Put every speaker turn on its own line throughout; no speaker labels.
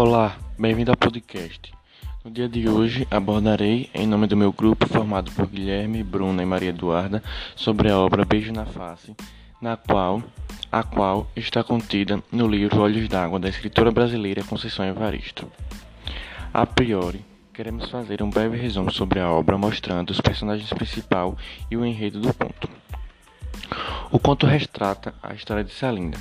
Olá, bem-vindo ao podcast. No dia de hoje abordarei, em nome do meu grupo formado por Guilherme, Bruna e Maria Eduarda, sobre a obra Beijo na Face, na qual a qual está contida no livro Olhos d'Água da escritora brasileira Conceição Evaristo. A priori, queremos fazer um breve resumo sobre a obra, mostrando os personagens principais e o enredo do conto. O conto retrata a história de Salinda,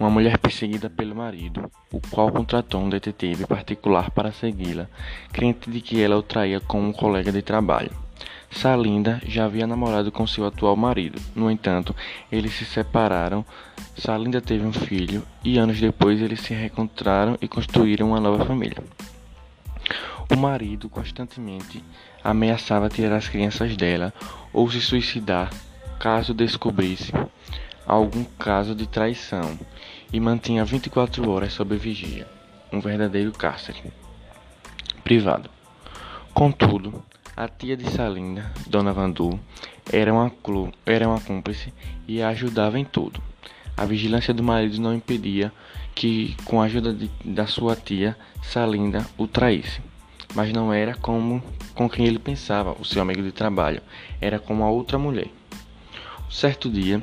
uma mulher perseguida pelo marido, o qual contratou um detetive particular para segui-la, crente de que ela o traía com um colega de trabalho. Salinda já havia namorado com seu atual marido. No entanto, eles se separaram. Salinda teve um filho e anos depois eles se reencontraram e construíram uma nova família. O marido constantemente ameaçava tirar as crianças dela ou se suicidar caso descobrisse algum caso de traição e mantinha 24 horas sob vigia, um verdadeiro cárcere privado. Contudo, a tia de Salinda, Dona Vandu, era uma, era uma cúmplice e a ajudava em tudo. A vigilância do marido não impedia que, com a ajuda de, da sua tia, Salinda o traísse. Mas não era como com quem ele pensava, o seu amigo de trabalho, era como a outra mulher. Certo dia,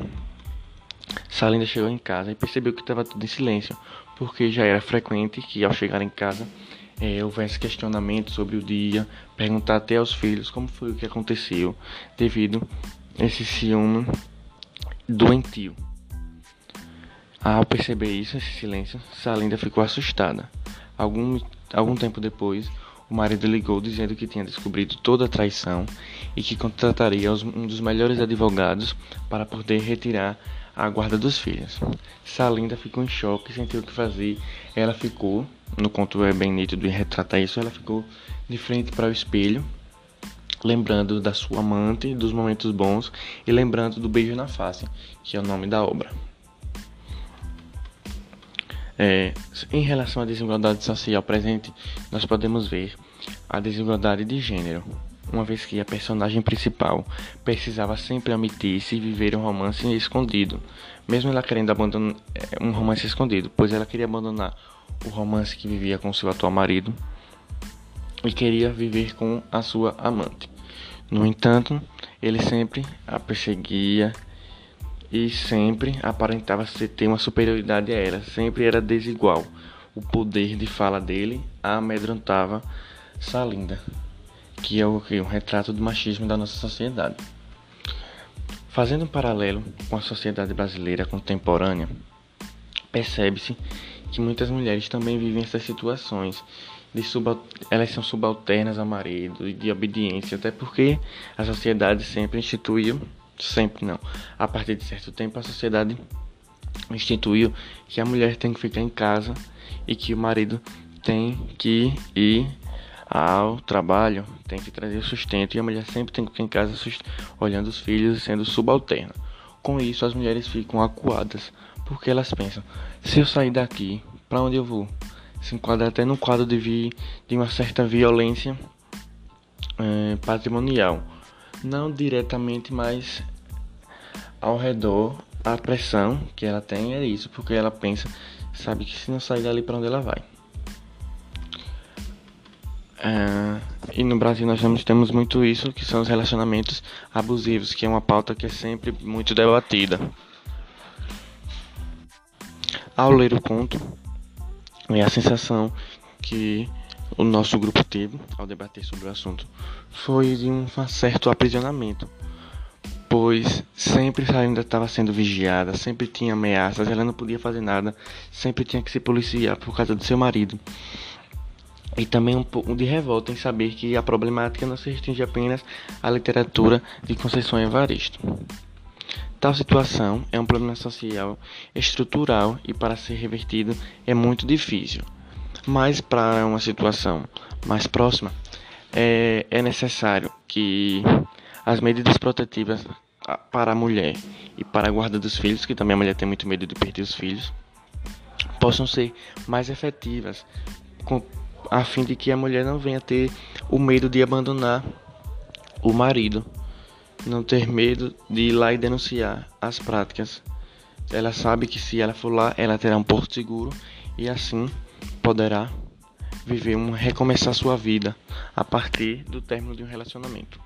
Salinda chegou em casa e percebeu que estava tudo em silêncio, porque já era frequente que ao chegar em casa é, houvesse questionamento sobre o dia, perguntar até aos filhos como foi o que aconteceu, devido a esse ciúme doentio. Ao perceber isso, esse silêncio, Salinda ficou assustada. Algum, algum tempo depois, o marido ligou dizendo que tinha descobrido toda a traição e que contrataria um dos melhores advogados para poder retirar a guarda dos filhos. Salinda ficou em choque, sentiu o que fazer. Ela ficou, no conto é bem nítido e retrata isso, ela ficou de frente para o espelho, lembrando da sua amante, dos momentos bons e lembrando do beijo na face, que é o nome da obra. É, em relação à desigualdade social presente, nós podemos ver a desigualdade de gênero, uma vez que a personagem principal precisava sempre omitir-se e viver um romance escondido, mesmo ela querendo abandonar é, um romance escondido, pois ela queria abandonar o romance que vivia com seu atual marido e queria viver com a sua amante. No entanto, ele sempre a perseguia e sempre aparentava ter uma superioridade a ela, sempre era desigual. O poder de fala dele a amedrontava Salinda, que é o que um retrato do machismo da nossa sociedade. Fazendo um paralelo com a sociedade brasileira contemporânea, percebe-se que muitas mulheres também vivem essas situações elas são subalternas ao marido e de obediência, até porque a sociedade sempre instituiu sempre não. A partir de certo tempo, a sociedade instituiu que a mulher tem que ficar em casa e que o marido tem que ir ao trabalho, tem que trazer sustento e a mulher sempre tem que ficar em casa olhando os filhos e sendo subalterna. Com isso, as mulheres ficam acuadas porque elas pensam: se eu sair daqui, para onde eu vou? Se enquadra até no quadro de, vi, de uma certa violência é, patrimonial não diretamente, mas ao redor a pressão que ela tem é isso, porque ela pensa, sabe que se não sair dali para onde ela vai. É, e no Brasil nós temos muito isso, que são os relacionamentos abusivos, que é uma pauta que é sempre muito debatida. Ao ler o conto, é a sensação que o nosso grupo teve ao debater sobre o assunto foi de um certo aprisionamento, pois sempre ainda estava sendo vigiada, sempre tinha ameaças, ela não podia fazer nada, sempre tinha que se policiar por causa do seu marido. E também um pouco de revolta em saber que a problemática não se restringe apenas à literatura de Conceição Evaristo. Tal situação é um problema social estrutural e para ser revertido é muito difícil. Mas para uma situação mais próxima, é, é necessário que as medidas protetivas para a mulher e para a guarda dos filhos, que também a mulher tem muito medo de perder os filhos, possam ser mais efetivas, com, a fim de que a mulher não venha ter o medo de abandonar o marido, não ter medo de ir lá e denunciar as práticas. Ela sabe que se ela for lá, ela terá um porto seguro e assim poderá viver um recomeçar sua vida a partir do término de um relacionamento.